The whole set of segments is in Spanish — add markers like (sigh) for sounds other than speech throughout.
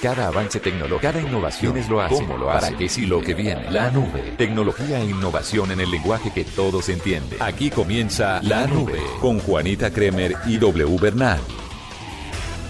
Cada avance tecnológico, cada innovación es lo hace. ¿Cómo lo hace? ¿Para qué si lo que viene? La nube. Tecnología e innovación en el lenguaje que todos entienden. Aquí comienza La Nube con Juanita Kremer y W Bernal.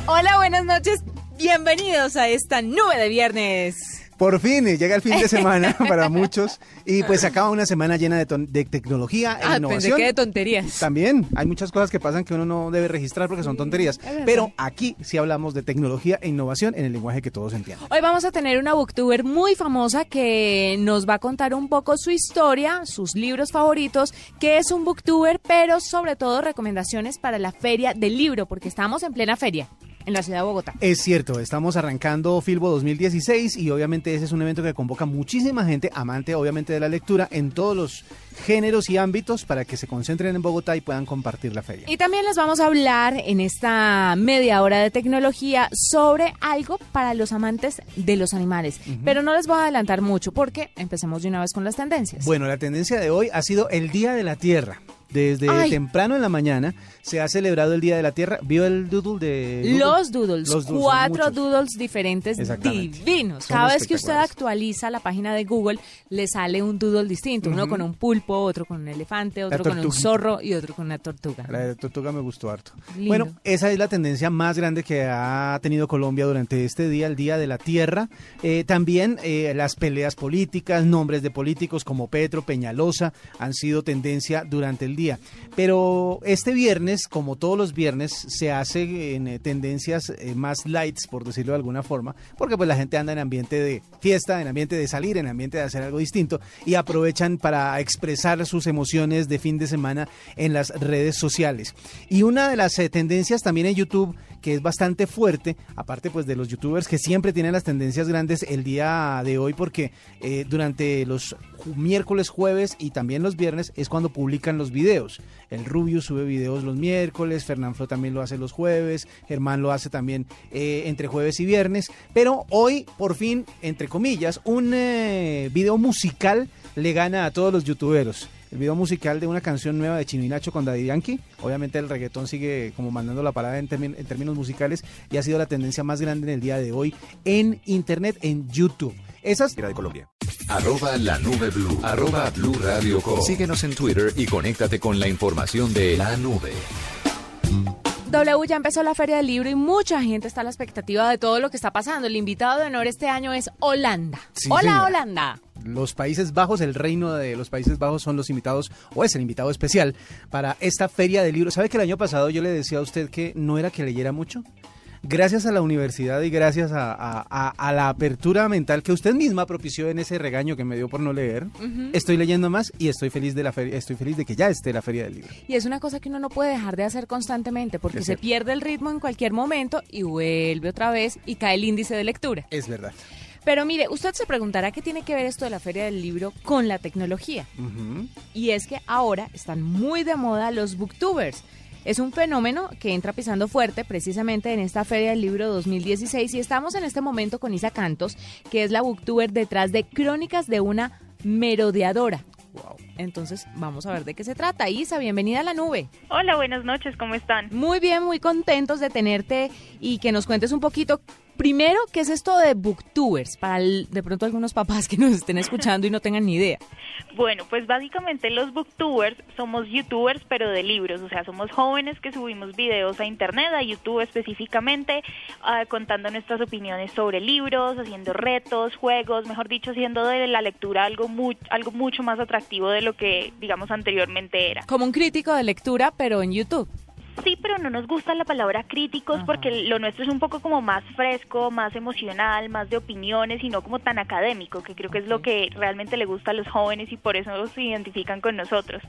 Hola, buenas noches. Bienvenidos a esta nube de viernes. Por fin, llega el fin de (laughs) semana para muchos y pues acaba una semana llena de, de tecnología e Ah, innovación. pensé que de tonterías. También hay muchas cosas que pasan que uno no debe registrar porque son tonterías. Pero aquí sí hablamos de tecnología e innovación en el lenguaje que todos entienden. Hoy vamos a tener una booktuber muy famosa que nos va a contar un poco su historia, sus libros favoritos, qué es un booktuber, pero sobre todo recomendaciones para la feria del libro, porque estamos en plena feria en la ciudad de Bogotá. Es cierto, estamos arrancando Filbo 2016 y obviamente ese es un evento que convoca muchísima gente, amante obviamente de la lectura, en todos los géneros y ámbitos para que se concentren en Bogotá y puedan compartir la feria. Y también les vamos a hablar en esta media hora de tecnología sobre algo para los amantes de los animales. Pero no les voy a adelantar mucho porque empecemos de una vez con las tendencias. Bueno, la tendencia de hoy ha sido el Día de la Tierra. Desde Ay. temprano en la mañana se ha celebrado el Día de la Tierra. ¿Vio el doodle de Google? Los doodles, Los doodles, cuatro doodles diferentes divinos. Son Cada vez que usted actualiza la página de Google, le sale un doodle distinto. Uno con un pulpo, otro con un elefante, otro con un zorro y otro con una tortuga. La de Tortuga me gustó harto. Lindo. Bueno, esa es la tendencia más grande que ha tenido Colombia durante este día, el Día de la Tierra. Eh, también eh, las peleas políticas, nombres de políticos como Petro, Peñalosa, han sido tendencia durante el día. Pero este viernes, como todos los viernes, se hace en eh, tendencias eh, más lights, por decirlo de alguna forma, porque pues la gente anda en ambiente de fiesta, en ambiente de salir, en ambiente de hacer algo distinto y aprovechan para expresar sus emociones de fin de semana en las redes sociales. Y una de las eh, tendencias también en YouTube que es bastante fuerte, aparte pues de los youtubers que siempre tienen las tendencias grandes el día de hoy porque durante los miércoles, jueves y también los viernes es cuando publican los videos. El Rubio sube videos los miércoles, Fernán Flo también lo hace los jueves, Germán lo hace también eh, entre jueves y viernes, pero hoy por fin, entre comillas, un eh, video musical le gana a todos los youtuberos. El video musical de una canción nueva de Chino y Nacho con Daddy Yankee. Obviamente el reggaetón sigue como mandando la parada en, términos musicales y ha sido la tendencia más grande en el día de hoy en internet, en YouTube. Esas de Colombia. Arroba la nube blue. Arroba blue radio com. Síguenos en Twitter y conéctate con la información de la nube. W ya empezó la feria del libro y mucha gente está a la expectativa de todo lo que está pasando. El invitado de honor este año es Holanda. Sí, Hola, señora. Holanda. los Países Bajos, el reino de los Países Bajos son los invitados, o es el invitado especial para esta feria del libro. ¿Sabe que el año pasado yo le decía a usted que no era que leyera mucho? Gracias a la universidad y gracias a, a- a- a la apertura mental que usted misma propició en ese regaño que me dio por no leer, estoy leyendo más y estoy feliz de la feria, estoy feliz de que ya esté la feria del libro. Y es una cosa que uno no puede dejar de hacer constantemente porque Es se cierto. pierde el ritmo en cualquier momento y vuelve otra vez y cae el índice de lectura. Es verdad. Pero mire, usted se preguntará qué tiene que ver esto de la feria del libro con la tecnología. Y es que ahora están muy de moda los booktubers. Es un fenómeno que entra pisando fuerte precisamente en esta Feria del Libro 2016 y estamos en este momento con Isa Cantos, que es la booktuber detrás de Crónicas de una merodeadora. Entonces, vamos a ver de qué se trata. Isa, bienvenida a la nube. Hola, buenas noches, ¿cómo están? Muy bien, muy contentos de tenerte y que nos cuentes un poquito. Primero, ¿qué es esto de booktubers? Para el- de pronto algunos papás que nos estén escuchando y no tengan ni idea. Bueno, pues básicamente los booktubers somos youtubers pero de libros, o sea, somos jóvenes que subimos videos a internet, a YouTube específicamente, ah, contando nuestras opiniones sobre libros, haciendo retos, juegos, mejor dicho, haciendo de la lectura algo, mu- algo mucho más atractivo de lo que, digamos, anteriormente era. Como un crítico de lectura, pero en YouTube. Sí, pero no nos gusta la palabra críticos Ajá. porque lo nuestro es un poco como más fresco, más emocional, más de opiniones y no como tan académico, que creo que es lo que realmente le gusta a los jóvenes y por eso se identifican con nosotros.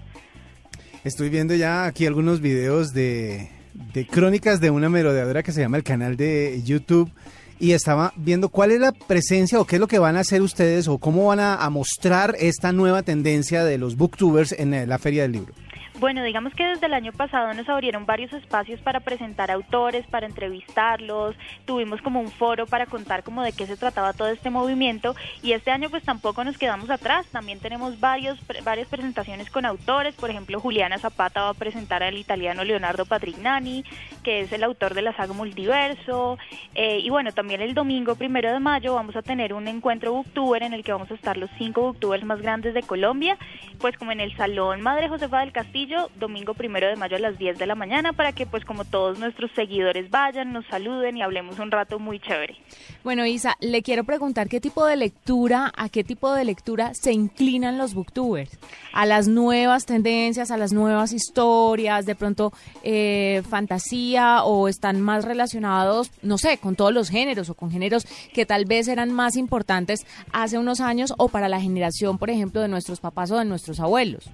Estoy viendo ya aquí algunos videos de, de crónicas de una merodeadora que se llama el canal de YouTube y estaba viendo cuál es la presencia o qué es lo que van a hacer ustedes o cómo van a, a mostrar esta nueva tendencia de los booktubers en la feria del libro. Bueno, digamos que desde el año pasado nos abrieron varios espacios para presentar autores, para entrevistarlos, tuvimos como un foro para contar como de qué se trataba todo este movimiento. Y este año pues tampoco nos quedamos atrás, también tenemos varios, varias presentaciones con autores, por ejemplo Juliana Zapata va a presentar al italiano Leonardo Patrignani, que es el autor de la saga Multiverso, eh, y bueno, también el domingo primero de mayo vamos a tener un encuentro booktuber en el que vamos a estar los cinco booktubers más grandes de Colombia, pues como en el Salón Madre Josefa del Castillo, domingo primero de mayo a las 10 de la mañana, para que pues como todos nuestros seguidores vayan, nos saluden y hablemos un rato muy chévere. Bueno, Isa, le quiero preguntar qué tipo de lectura, a qué tipo de lectura se inclinan los booktubers, a las nuevas tendencias, a las nuevas historias, de pronto eh, fantasía o están más relacionados, no sé, con todos los géneros o con géneros que tal vez eran más importantes hace unos años o para la generación, por ejemplo, de nuestros papás o de nuestros abuelos.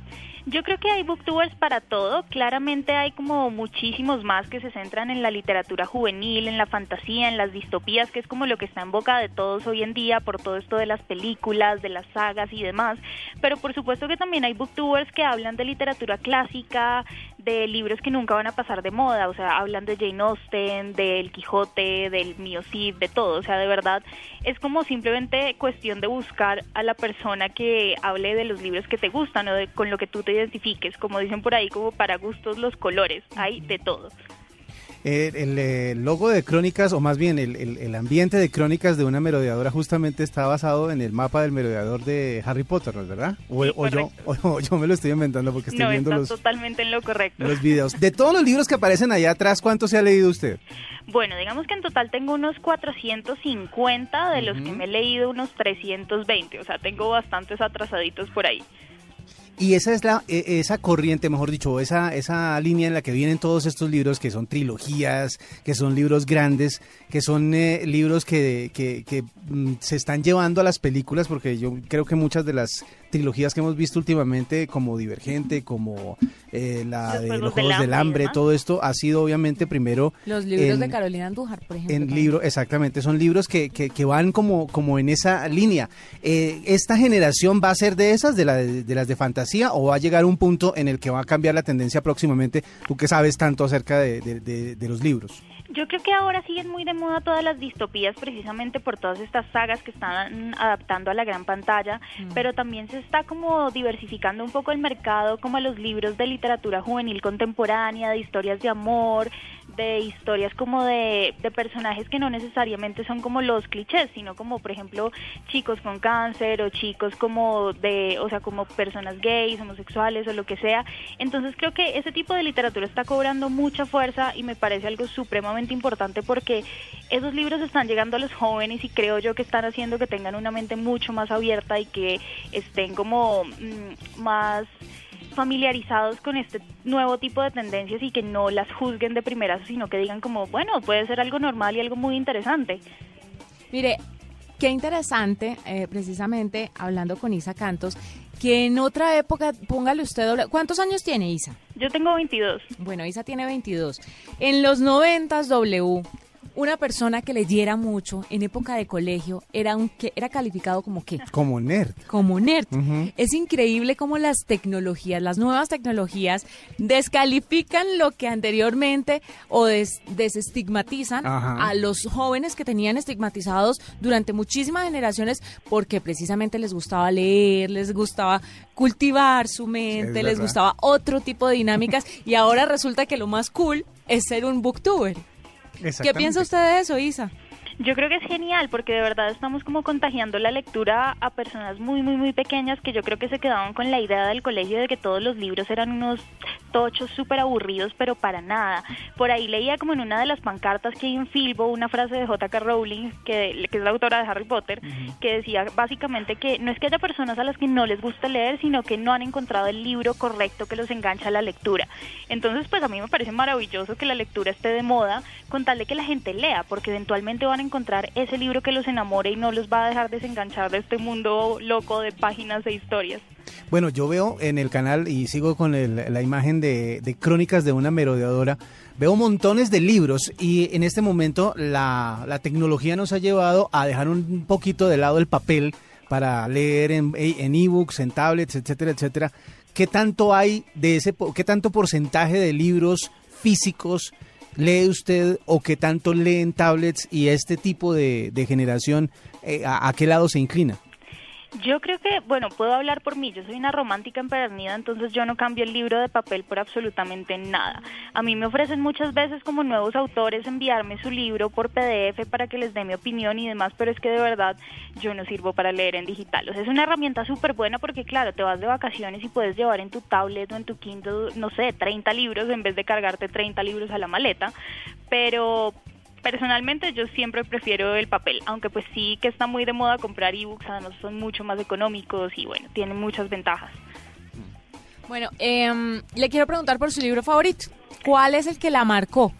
Yo creo que hay booktubers para todo. Claramente hay como muchísimos más que se centran en la literatura juvenil, en la fantasía, en las distopías, que es como lo que está en boca de todos hoy en día por todo esto de las películas, de las sagas y demás. Pero por supuesto que también hay booktubers que hablan de literatura clásica, de libros que nunca van a pasar de moda. O sea, hablan de Jane Austen, del Quijote, del Mio Cid, de todo. O sea, de verdad es como simplemente cuestión de buscar a la persona que hable de los libros que te gustan o de, con lo que tú te identifiques, como dicen por ahí, como para gustos los colores, hay de todo. Eh, el, logo de Crónicas, o más bien el, ambiente de Crónicas de una merodeadora justamente está basado en el mapa del merodeador de Harry Potter, ¿verdad? O, yo, yo me lo estoy inventando porque estoy viendo los, totalmente en lo correcto. los videos. De todos los libros que aparecen allá atrás, ¿cuántos se ha leído usted? Bueno, digamos que en total tengo unos 450, de los que me he leído unos 320, o sea, tengo bastantes atrasaditos por ahí. Y esa es la e, esa corriente, mejor dicho, esa esa línea en la que vienen todos estos libros que son trilogías, que son libros grandes, que son eh, libros que, que, mm, se están llevando a las películas, porque yo creo que muchas de las trilogías que hemos visto últimamente, como Divergente, como eh, la de los Juegos del Hambre, todo esto ha sido obviamente primero... Los libros de Carolina Andújar, por ejemplo. En libro, exactamente, son libros que, que, van como, como en esa línea. Eh, ¿Esta generación va a ser de esas, de, la, de, las de fantasía, o va a llegar un punto en el que va a cambiar la tendencia próximamente? Tú que sabes tanto acerca de, de los libros. Yo creo que ahora siguen muy de moda todas las distopías precisamente por todas estas sagas que están adaptando a la gran pantalla, mm. pero también se está como diversificando un poco el mercado como a los libros de literatura juvenil contemporánea, de historias de amor, de historias como de, de, personajes que no necesariamente son como los clichés, sino como por ejemplo chicos con cáncer o chicos como de, o sea, como personas gays, homosexuales o lo que sea. Entonces creo que ese tipo de literatura está cobrando mucha fuerza y me parece algo supremamente importante porque esos libros están llegando a los jóvenes y creo yo que están haciendo que tengan una mente mucho más abierta y que estén como mm, más familiarizados con este nuevo tipo de tendencias y que no las juzguen de primeras, sino que digan como, bueno, puede ser algo normal y algo muy interesante. Mire, qué interesante, eh, precisamente hablando con Isa Cantos, que en otra época, póngale usted doble. ¿Cuántos años tiene Isa? Yo tengo 22. Bueno, Isa tiene 22. En los 90 W una persona que leyera mucho en época de colegio era un que era calificado como qué? Como nerd. Como nerd. Es increíble cómo las tecnologías, las nuevas tecnologías descalifican lo que anteriormente o desestigmatizan a los jóvenes que tenían estigmatizados durante muchísimas generaciones porque precisamente les gustaba leer, les gustaba cultivar su mente, les gustaba otro tipo de dinámicas y ahora resulta que lo más cool es ser un booktuber. ¿Qué piensa usted de eso, Isa? Yo creo que es genial porque de verdad estamos como contagiando la lectura a personas muy, muy, muy pequeñas que yo creo que se quedaban con la idea del colegio de que todos los libros eran unos tochos súper aburridos, pero para nada. Por ahí leía como en una de las pancartas que hay en Filbo una frase de J.K. Rowling, que, que, es la autora de Harry Potter, que decía básicamente que no es que haya personas a las que no les gusta leer, sino que no han encontrado el libro correcto que los engancha a la lectura. Entonces, pues a mí me parece maravilloso que la lectura esté de moda, con tal de que la gente lea, porque eventualmente van a encontrar ese libro que los enamore y no los va a dejar desenganchar de este mundo loco de páginas e historias. Bueno, yo veo en el canal y sigo con la imagen de, crónicas de una merodeadora. Veo montones de libros y en este momento la, tecnología nos ha llevado a dejar un poquito de lado el papel para leer en ebooks, en, en tablets, etcétera, etcétera. ¿qué tanto hay de ese, qué tanto porcentaje de libros físicos lee usted o qué tanto leen tablets y este tipo de, generación, eh, a qué lado se inclina? Yo creo que, bueno, puedo hablar por mí, yo soy una romántica empedernida, entonces yo no cambio el libro de papel por absolutamente nada. A mí me ofrecen muchas veces como nuevos autores enviarme su libro por PDF para que les dé mi opinión y demás, pero es que de verdad yo no sirvo para leer en digital. O sea, es una herramienta súper buena porque, claro, te vas de vacaciones y puedes llevar en tu tablet o en tu Kindle, no sé, 30 libros en vez de cargarte 30 libros a la maleta, pero personalmente yo siempre prefiero el papel, aunque pues sí que está muy de moda comprar ebooks, además son mucho más económicos y bueno, tienen muchas ventajas. Bueno, eh, le quiero preguntar por su libro favorito. ¿Cuál es el que la marcó?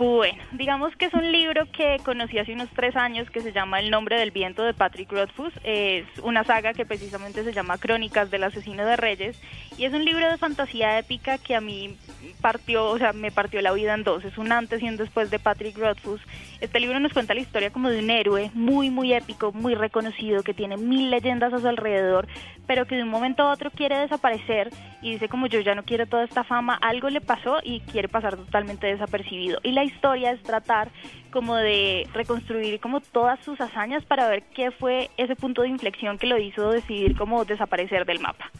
Bueno, digamos que es un libro que conocí hace unos tres años que se llama El nombre del viento de Patrick Rothfuss. Es una saga que precisamente se llama Crónicas del asesino de reyes y es un libro de fantasía épica que a mí partió, o sea, me partió la vida en dos. Es un antes y un después de Patrick Rothfuss. Este libro nos cuenta la historia como de un héroe muy, muy épico, muy reconocido, que tiene mil leyendas a su alrededor, pero que de un momento a otro quiere desaparecer y dice como yo ya no quiero toda esta fama, algo le pasó y quiere pasar totalmente desapercibido. Y la historia es tratar como de reconstruir como todas sus hazañas para ver qué fue ese punto de inflexión que lo hizo decidir como desaparecer del mapa.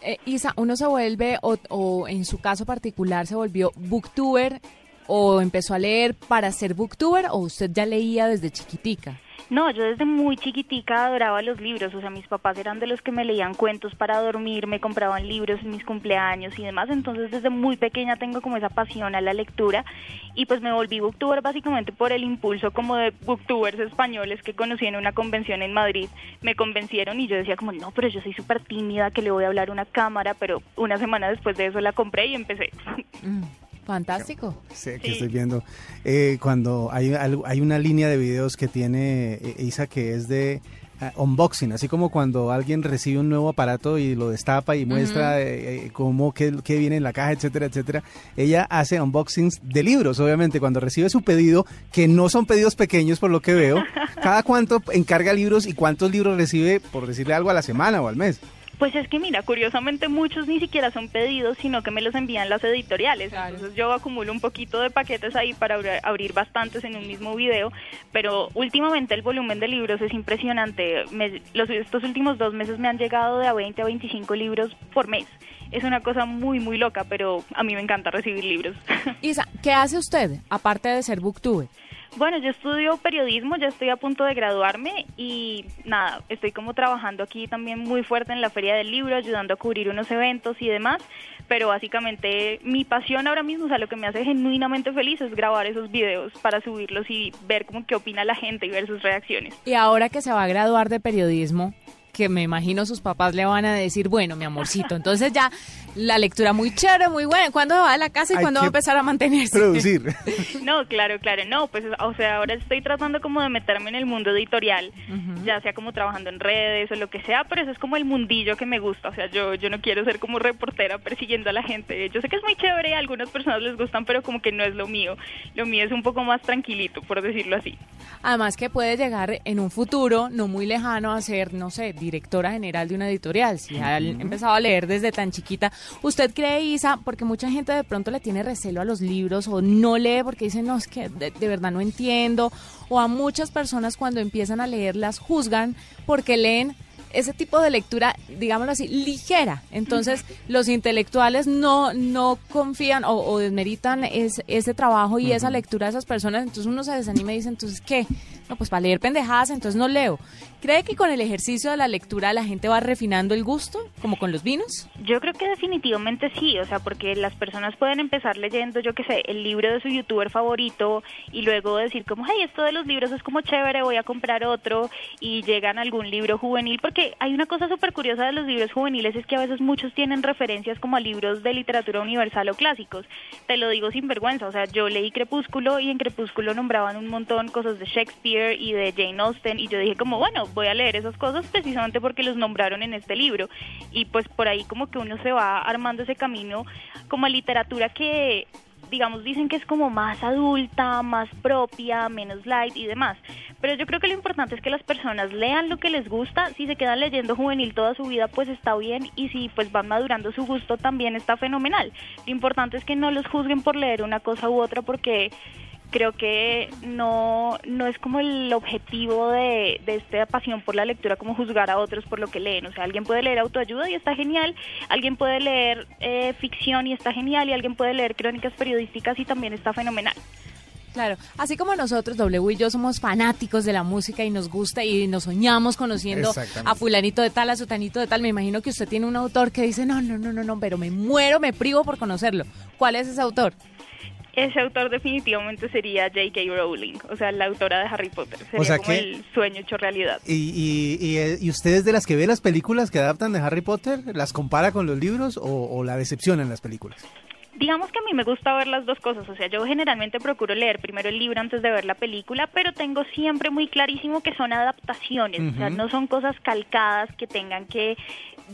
Eh, Isa, uno se vuelve, o, o en su caso particular, se volvió booktuber o empezó a leer para ser booktuber o usted ya leía desde chiquitica? No, yo desde muy chiquitica adoraba los libros, o sea, mis papás eran de los que me leían cuentos para dormir, me compraban libros en mis cumpleaños y demás, entonces desde muy pequeña tengo como esa pasión a la lectura y pues me volví booktuber básicamente por el impulso como de booktubers españoles que conocí en una convención en Madrid, me convencieron y yo decía como, no, pero yo soy súper tímida, que le voy a hablar a una cámara, pero una semana después de eso la compré y empecé. Mm. Fantástico. Sí, que estoy viendo. Eh, cuando hay, hay una línea de videos que tiene eh, Isa que es de ah, unboxing, así como cuando alguien recibe un nuevo aparato y lo destapa y muestra eh, cómo, qué, qué, viene en la caja, etcétera, etcétera. Ella hace unboxings de libros, obviamente, cuando recibe su pedido, que no son pedidos pequeños por lo que veo. (laughs) ¿Cada cuánto encarga libros y cuántos libros recibe, por decirle algo, a la semana o al mes? Pues es que mira, curiosamente muchos ni siquiera son pedidos, sino que me los envían las editoriales. Entonces yo acumulo un poquito de paquetes ahí para abrir bastantes en un mismo video, pero últimamente el volumen de libros es impresionante. los, estos últimos dos meses me han llegado de a 20 a 25 libros por mes. Es una cosa muy, muy loca, pero a mí me encanta recibir libros. (laughs) Isa, ¿qué hace usted aparte de ser booktube? Bueno, yo estudio periodismo, ya estoy a punto de graduarme y nada, estoy como trabajando aquí también muy fuerte en la Feria del Libro, ayudando a cubrir unos eventos y demás, pero básicamente mi pasión ahora mismo, o sea, lo que me hace genuinamente feliz es grabar esos videos para subirlos y ver cómo qué opina la gente y ver sus reacciones. Y ahora que se va a graduar de periodismo, que me imagino sus papás le van a decir, bueno, mi amorcito, entonces ya la lectura muy chévere, muy buena. ¿Cuándo va a la casa y cuándo va a empezar a mantenerse? Producir. (laughs) No, claro, claro, no, pues o sea, ahora estoy tratando como de meterme en el mundo editorial, ya sea como trabajando en redes o lo que sea, pero eso es como el mundillo que me gusta, o sea, yo yo no quiero ser como reportera persiguiendo a la gente. Yo sé que es muy chévere, a algunas personas les gustan, pero como que no es lo mío. Lo mío es un poco más tranquilito, por decirlo así. Además que puede llegar en un futuro no muy lejano a ser, no sé, directora general de una editorial. Si ha empezado a leer desde tan chiquita, ¿usted cree, Isa, porque mucha gente de pronto le tiene recelo a los libros o no lee porque dice, no, es que de, de verdad no entiendo, o a muchas personas cuando empiezan a leer las juzgan porque leen ese tipo de lectura, digámoslo así, ligera. Entonces, los intelectuales no, no confían o, desmeritan ese trabajo y esa lectura de esas personas. Entonces, uno se desanima y dice, entonces, ¿qué? No, pues para leer pendejadas, entonces no leo. ¿Cree que con el ejercicio de la lectura la gente va refinando el gusto, como con los vinos? Yo creo que definitivamente sí, o sea, porque las personas pueden empezar leyendo, yo qué sé, el libro de su youtuber favorito y luego decir como, hey, esto de los libros es como chévere, voy a comprar otro y llegan a algún libro juvenil, porque hay una cosa súper curiosa de los libros juveniles, es que a veces muchos tienen referencias como a libros de literatura universal o clásicos. Te lo digo sin vergüenza, o sea, yo leí Crepúsculo y en Crepúsculo nombraban un montón cosas de Shakespeare y de Jane Austen y yo dije como, bueno, voy a leer esas cosas precisamente porque los nombraron en este libro. Y pues por ahí como que uno se va armando ese camino como a literatura que digamos, dicen que es como más adulta, más propia, menos light y demás. Pero yo creo que lo importante es que las personas lean lo que les gusta. Si se quedan leyendo juvenil toda su vida, pues está bien. Y si pues van madurando su gusto, también está fenomenal. Lo importante es que no los juzguen por leer una cosa u otra porque creo que no, no es como el objetivo de, de esta pasión por la lectura como juzgar a otros por lo que leen. O sea, alguien puede leer autoayuda y está genial, alguien puede leer eh, ficción y está genial, y alguien puede leer crónicas periodísticas y también está fenomenal. Claro, así como nosotros, W y yo, somos fanáticos de la música y nos gusta y nos soñamos conociendo a fulanito de tal, a sotanito de tal, me imagino que usted tiene un autor que dice, no, no, no, no, no, pero me muero, me privo por conocerlo. ¿Cuál es ese autor? Ese autor definitivamente sería J.K. Rowling, o sea, la autora de Harry Potter. Sería como el sueño hecho realidad. ¿Y, y, y, ustedes de las que ve las películas que adaptan de Harry Potter, las compara con los libros o, o la decepción en las películas? Digamos que a mí me gusta ver las dos cosas, o sea, yo generalmente procuro leer primero el libro antes de ver la película, pero tengo siempre muy clarísimo que son adaptaciones, o sea, no son cosas calcadas que tengan que,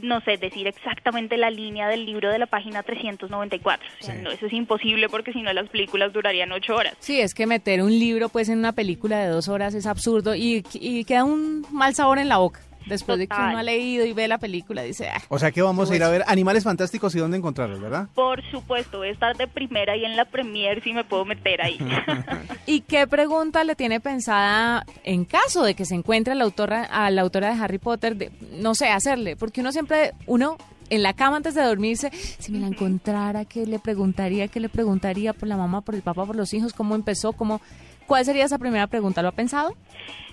no sé, decir exactamente la línea del libro de la página 394. O sea, no, eso es imposible porque si no las películas durarían ocho horas. Sí, es que meter un libro pues en una película de dos horas es absurdo y, y queda un mal sabor en la boca. Después de que uno ha leído y ve la película, dice... Ah, o sea que vamos a ir a ver Animales Fantásticos y dónde encontrarlos, ¿verdad? Por supuesto, voy a estar de primera y en la premier si me puedo meter ahí. (laughs) ¿Y qué pregunta le tiene pensada en caso de que se encuentre la autora, a la autora de Harry Potter, de, no sé, hacerle? Porque uno siempre, uno en la cama antes de dormirse, si me la encontrara, ¿qué le preguntaría? ¿Qué le preguntaría por la mamá, por el papá, por los hijos? ¿Cómo empezó? ¿Cómo...? ¿Cuál sería esa primera pregunta? ¿Lo ha pensado?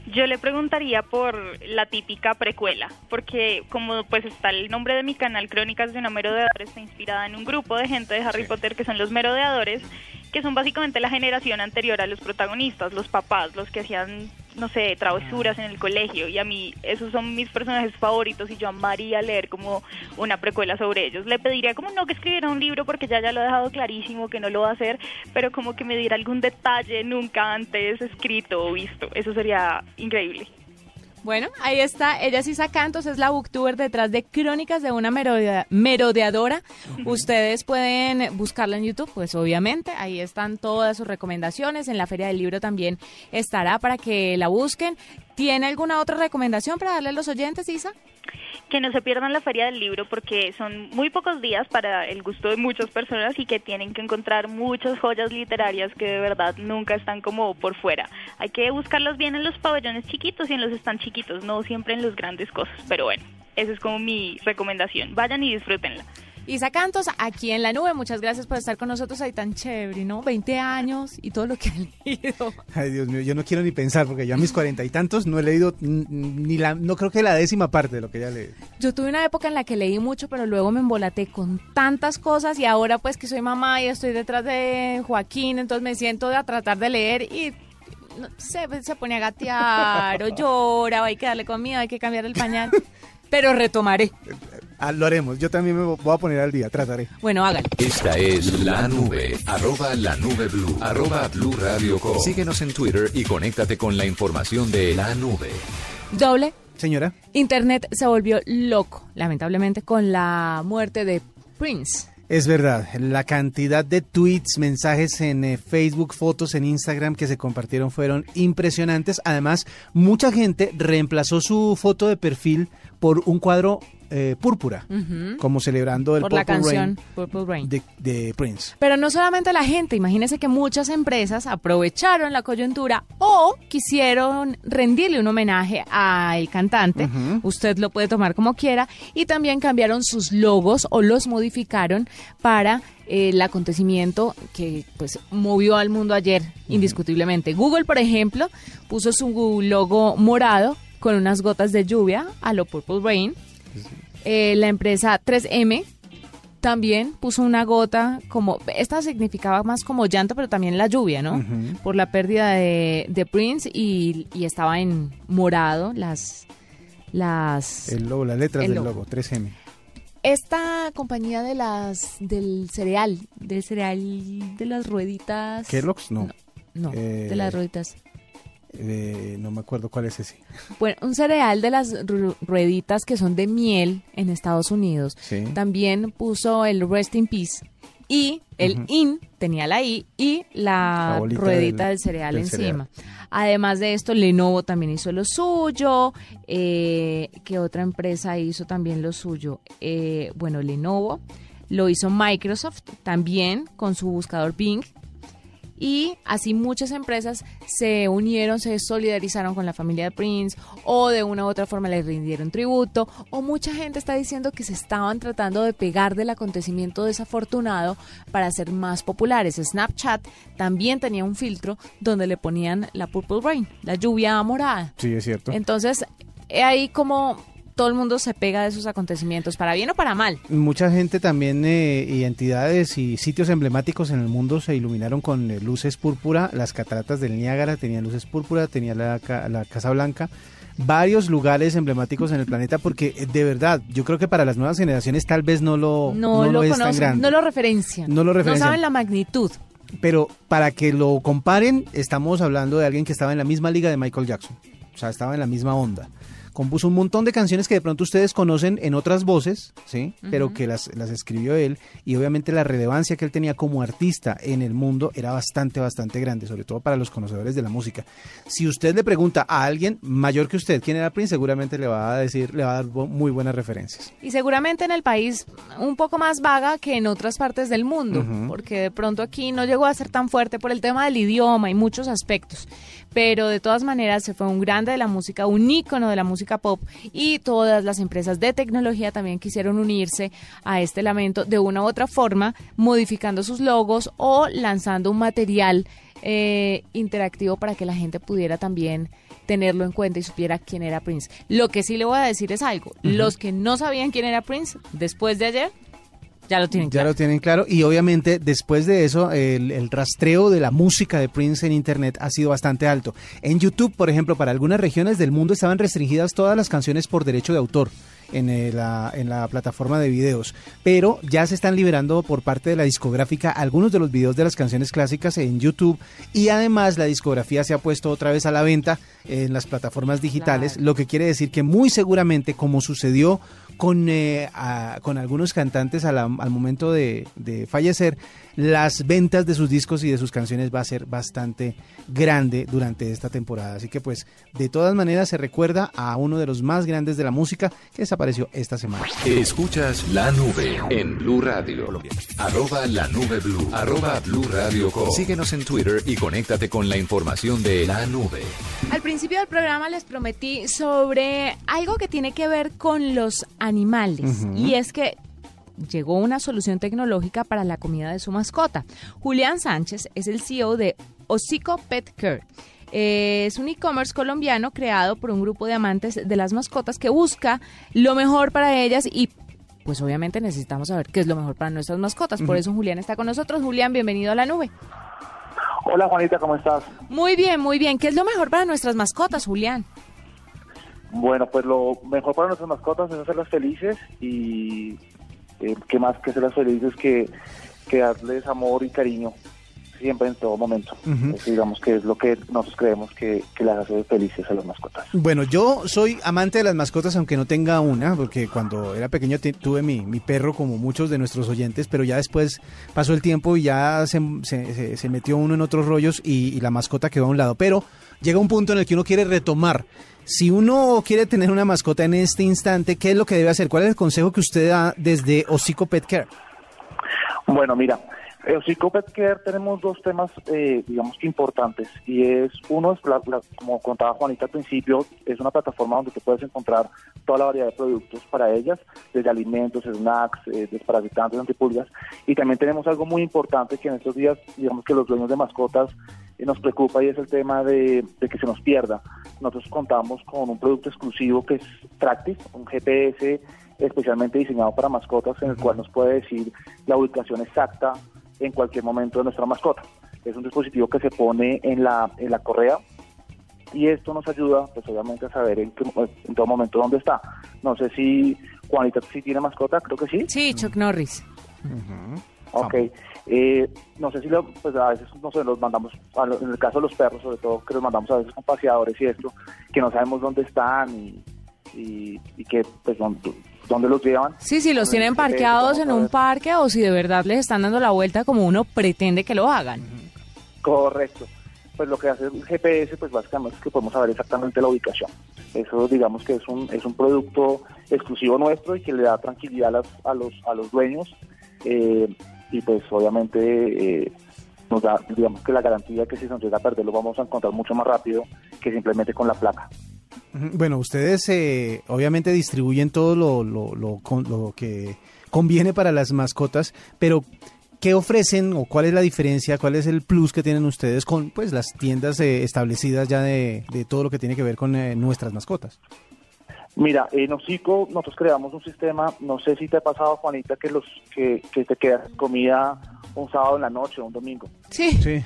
Yo le preguntaría por la típica precuela, porque como pues está el nombre de mi canal, Crónicas de una Merodeadora, está inspirada en un grupo de gente de Harry Potter que son los merodeadores, que son básicamente la generación anterior a los protagonistas, los papás, los que hacían, no sé, travesuras en el colegio. Y a mí esos son mis personajes favoritos y yo amaría leer como una precuela sobre ellos. Le pediría como no que escribiera un libro porque ya ya lo he dejado clarísimo que no lo va a hacer, pero como que me diera algún detalle nunca antes escrito o visto. Eso sería increíble. Bueno, ahí está. Ella sí saca, entonces es la booktuber detrás de Crónicas de una merodeadora. Ustedes pueden buscarla en YouTube, pues obviamente. Ahí están todas sus recomendaciones. En la Feria del Libro también estará para que la busquen. ¿Tiene alguna otra recomendación para darle a los oyentes, Isa? Que no se pierdan la feria del libro porque son muy pocos días para el gusto de muchas personas y que tienen que encontrar muchas joyas literarias que de verdad nunca están como por fuera. Hay que buscarlas bien en los pabellones chiquitos y en los están chiquitos, no siempre en los grandes cosas, pero bueno, esa es como mi recomendación. Vayan y disfrútenla. Isa Cantos, aquí en la nube. Muchas gracias por estar con nosotros ahí tan chévere, ¿no? 20 años y todo lo que (laughs) han leído. Ay, Dios mío, yo no quiero ni pensar porque yo a mis cuarenta y tantos no he leído ni la, no creo que la décima parte de lo que ya leí. Yo tuve una época en la que leí mucho, pero luego me embolaté con tantas cosas y ahora pues que soy mamá y estoy detrás de Joaquín, entonces me siento a tratar de leer y se, se pone a gatear o (laughs) llora o hay que darle comida, hay que cambiar el pañal. (laughs) pero retomaré. Ah, lo haremos. Yo también me voy a poner al día, trataré. Bueno, hágalo. Esta es La Nube, arroba la nube blue, arroba blue radio com. Síguenos en Twitter y conéctate con la información de La Nube. Doble. Señora. Internet se volvió loco, lamentablemente, con la muerte de Prince. Es verdad, la cantidad de tweets, mensajes en eh, Facebook, fotos en Instagram que se compartieron fueron impresionantes. Además, mucha gente reemplazó su foto de perfil por un cuadro eh, púrpura, como celebrando el Purple, Rain Purple Rain. de, Prince. Pero no solamente la gente, imagínese que muchas empresas aprovecharon la coyuntura o quisieron rendirle un homenaje al cantante, usted lo puede tomar como quiera, y también cambiaron sus logos o los modificaron para eh, el acontecimiento que pues movió al mundo ayer indiscutiblemente. Google, por ejemplo, puso su logo morado con unas gotas de lluvia a lo Purple Rain eh, la empresa 3M también puso una gota como, esta significaba más como llanto, pero también la lluvia, ¿no? Por la pérdida de, Prince y, estaba en morado las... las el logo, las letras del logo. 3M. Esta compañía de las del cereal, del cereal de las rueditas. Kellogg's, no. No, de las eh, no me acuerdo cuál es ese. Bueno, un cereal de las rueditas que son de miel en Estados Unidos. También puso el Rest in Peace y el IN tenía la I y la, ruedita del, cereal encima. Además de esto, Lenovo también hizo lo suyo. Eh, ¿Qué otra empresa hizo también lo suyo? Eh, bueno, Lenovo. Lo hizo Microsoft también con su buscador Bing y así muchas empresas se unieron, se solidarizaron con la familia de Prince o de una u otra forma le rindieron tributo o mucha gente está diciendo que se estaban tratando de pegar del acontecimiento desafortunado para ser más populares. Snapchat también tenía un filtro donde le ponían la Purple Rain, la lluvia morada. Sí, es cierto. Entonces, ahí como todo el mundo se pega de esos acontecimientos, para bien o para mal. Mucha gente también eh, y entidades y sitios emblemáticos en el mundo se iluminaron con eh, luces púrpura. Las cataratas del Niágara tenían luces púrpura, tenía la, la Casa Blanca. Varios lugares emblemáticos en el planeta porque eh, de verdad yo creo que para las nuevas generaciones tal vez no lo no, lo, conocen, no lo referencian no lo referencian no saben la magnitud. Pero para que lo comparen estamos hablando de alguien que estaba en la misma liga de Michael Jackson. O sea estaba en la misma onda compuso un montón de canciones que de pronto ustedes conocen en otras voces, ¿sí? Pero que las, las escribió él y obviamente la relevancia que él tenía como artista en el mundo era bastante, bastante grande, sobre todo para los conocedores de la música. Si usted le pregunta a alguien mayor que usted quién era Prince, seguramente le va a decir, le va a dar muy buenas referencias. Y seguramente en el país un poco más vaga que en otras partes del mundo, porque de pronto aquí no llegó a ser tan fuerte por el tema del idioma y muchos aspectos pero de todas maneras se fue un grande de la música, un ícono de la música pop y todas las empresas de tecnología también quisieron unirse a este lamento de una u otra forma, modificando sus logos o lanzando un material eh, interactivo para que la gente pudiera también tenerlo en cuenta y supiera quién era Prince. Lo que sí le voy a decir es algo, los que no sabían quién era Prince después de ayer ya lo tienen claro. Ya lo tienen claro. Y obviamente después de eso, el, rastreo de la música de Prince en Internet ha sido bastante alto. En YouTube, por ejemplo, para algunas regiones del mundo estaban restringidas todas las canciones por derecho de autor. En eh, la, en la plataforma de videos, pero ya se están liberando por parte de la discográfica algunos de los videos de las canciones clásicas en YouTube y además la discografía se ha puesto otra vez a la venta en las plataformas digitales, lo que quiere decir que muy seguramente como sucedió con, eh, con algunos cantantes al momento de, fallecer, las ventas de sus discos y de sus canciones va a ser bastante grande durante esta temporada. Así que pues de todas maneras se recuerda a uno de los más grandes de la música que desapareció esta semana. Escuchas la nube en Blue Radio. Arroba la nube blue. Arroba Blue Radio Síguenos en Twitter y conéctate con la información de la nube. Al principio del programa les prometí sobre algo que tiene que ver con los animales. Y es que llegó una solución tecnológica para la comida de su mascota. Julián Sánchez es el CEO de Osico Pet Care. es un e-commerce colombiano creado por un grupo de amantes de las mascotas que busca lo mejor para ellas y pues obviamente necesitamos saber qué es lo mejor para nuestras mascotas. Por eso Julián está con nosotros. Julián, bienvenido a la nube. Hola Juanita, ¿cómo estás? Muy bien, muy bien. ¿Qué es lo mejor para nuestras mascotas, Julián? Bueno, pues lo mejor para nuestras mascotas es hacerlas felices y eh, qué más que hacerlas felices que, que darles amor y cariño siempre en todo momento. digamos que es lo que nosotros creemos que, que, las hace felices a las mascotas. Bueno, yo soy amante de las mascotas, aunque no tenga una, porque cuando era pequeño tuve mi, mi perro como muchos de nuestros oyentes, pero ya después pasó el tiempo y ya se, se, se metió uno en otros rollos y, y la mascota quedó a un lado. Pero llega un punto en el que uno quiere retomar si uno quiere tener una mascota en este instante, ¿qué es lo que debe hacer? ¿Cuál es el consejo que usted da desde Osico Pet Care? Bueno, mira, en Care tenemos dos temas, eh, digamos que importantes, y es uno, es como contaba Juanita al principio, es una plataforma donde te puedes encontrar toda la variedad de productos para ellas, desde alimentos, snacks, eh, desparasitantes, antipulgas, y también tenemos algo muy importante que en estos días, digamos que los dueños de mascotas nos preocupa y es el tema de, que se nos pierda. Nosotros contamos con un producto exclusivo que es Tractis, un GPS especialmente diseñado para mascotas en el cual nos puede decir la ubicación exacta en cualquier momento de nuestra mascota. Es un dispositivo que se pone en la, en la correa y esto nos ayuda, pues obviamente, a saber en, en todo momento dónde está. No sé si Juanita si tiene mascota, creo que sí. Sí, Chuck Norris. Ok. Eh, no sé si lo, pues a veces no sé, los mandamos, en el caso de los perros sobre todo, que los mandamos a veces con paseadores y esto, que no sabemos dónde están y, y, que pues dónde los llevan. Sí, si los tienen parqueados en un parque o si de verdad les están dando la vuelta como uno pretende que lo hagan. Correcto. Pues lo que hace el GPS, pues básicamente es que podemos saber exactamente la ubicación. Eso digamos que es un, es un producto exclusivo nuestro y que le da tranquilidad a, los, a los dueños eh, y pues obviamente eh, nos da, digamos que la garantía que si se nos llega a perder lo vamos a encontrar mucho más rápido que simplemente con la placa. Bueno, ustedes eh, obviamente distribuyen todo lo, lo, lo, que conviene para las mascotas, pero ¿qué ofrecen o cuál es la diferencia, cuál es el plus que tienen ustedes con pues las tiendas eh, establecidas ya de, de, todo lo que tiene que ver con eh, nuestras mascotas? Mira, en Ocico nosotros creamos un sistema, no sé si te ha pasado, Juanita, que los que, que te quedas comida un sábado en la noche o un domingo. Sí. Sí.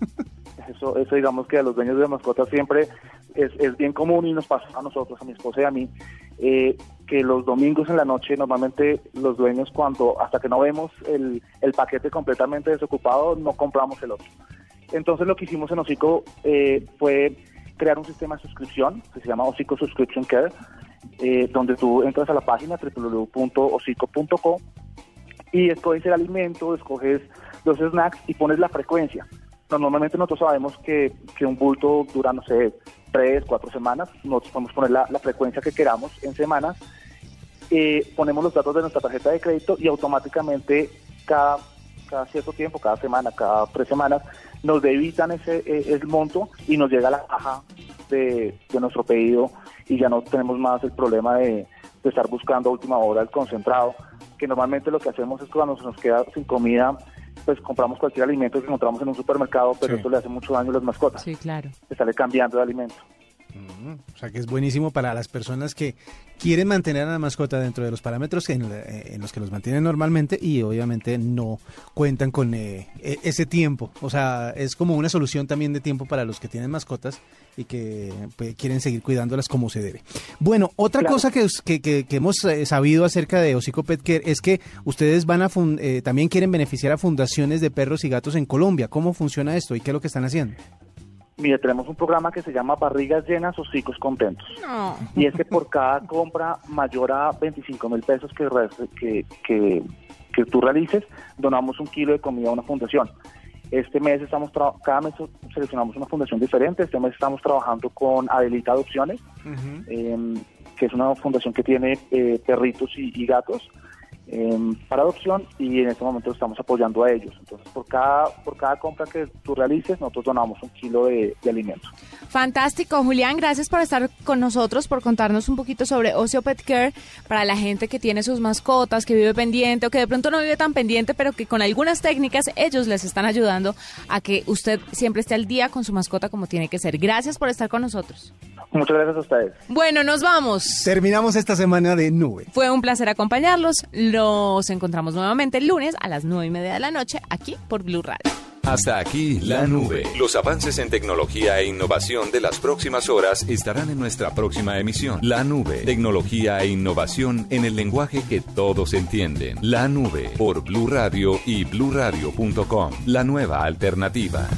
(laughs) Eso, eso digamos que a los dueños de mascotas siempre es, es bien común y nos pasa a nosotros, a mi esposa y a mí, eh, que los domingos en la noche normalmente los dueños cuando hasta que no vemos el, el paquete completamente desocupado no compramos el otro. Entonces lo que hicimos en Ocico eh, fue crear un sistema de suscripción que se llama Ocico Subscription Care, eh, donde tú entras a la página www.ocico.co y escoges el alimento, escoges los snacks y pones la frecuencia. Normalmente nosotros sabemos que, que un bulto dura, no sé, tres, cuatro semanas. Nosotros podemos poner la, la frecuencia que queramos en semanas. Eh, ponemos los datos de nuestra tarjeta de crédito y automáticamente cada, cierto tiempo, cada semana, cada tres semanas, nos debitan ese, eh, el monto y nos llega la caja de, de, nuestro pedido y ya no tenemos más el problema de, de estar buscando a última hora el concentrado, que normalmente lo que hacemos es cuando se nos queda sin comida, pues compramos cualquier alimento que encontramos en un supermercado, pero Sí. eso le hace mucho daño a las mascotas. Sí, claro. Se sale cambiando de alimento. Mm, O sea que es buenísimo para las personas que quieren mantener a la mascota dentro de los parámetros en, eh, en los que los mantienen normalmente y obviamente no cuentan con eh, e- ese tiempo. O sea, es como una solución también de tiempo para los que tienen mascotas y que pues, quieren seguir cuidándolas como se debe. Bueno, otra Claro. cosa que, hemos eh, sabido acerca de Hocico Pet Care es que ustedes van a fun- eh, también quieren beneficiar a fundaciones de perros y gatos en Colombia. ¿Cómo funciona esto y qué es lo que están haciendo? Mire, tenemos un programa que se llama Barrigas Llenas, Hocicos Contentos. No. Y es que por cada compra mayor a 25 mil pesos que, que, que, que tú realices, donamos un kilo de comida a una fundación. Este mes estamos, tra- cada mes seleccionamos una fundación diferente. Este mes estamos trabajando con Adelita Adopciones, eh, que es una fundación que tiene eh, perritos y, y gatos eh, para adopción y en este momento estamos apoyando a ellos. Entonces, por cada, por cada compra que tú realices, nosotros donamos un kilo de. Fantástico, Julián, gracias por estar con nosotros, por contarnos un poquito sobre Ocio Pet Care para la gente que tiene sus mascotas, que vive pendiente o que de pronto no vive tan pendiente, pero que con algunas técnicas ellos les están ayudando a que usted siempre esté al día con su mascota como tiene que ser. Gracias por estar con nosotros. Muchas gracias a ustedes. Bueno, nos vamos. Terminamos esta semana de nube. Fue un placer acompañarlos. Los encontramos nuevamente el lunes a las nueve y media de la noche aquí por Blue Radio. Hasta aquí la nube. Los avances en tecnología e innovación de las próximas horas estarán en nuestra próxima emisión. La nube. Tecnología e innovación en el lenguaje que todos entienden. La nube por Blue Radio y bluradio.com. La nueva alternativa.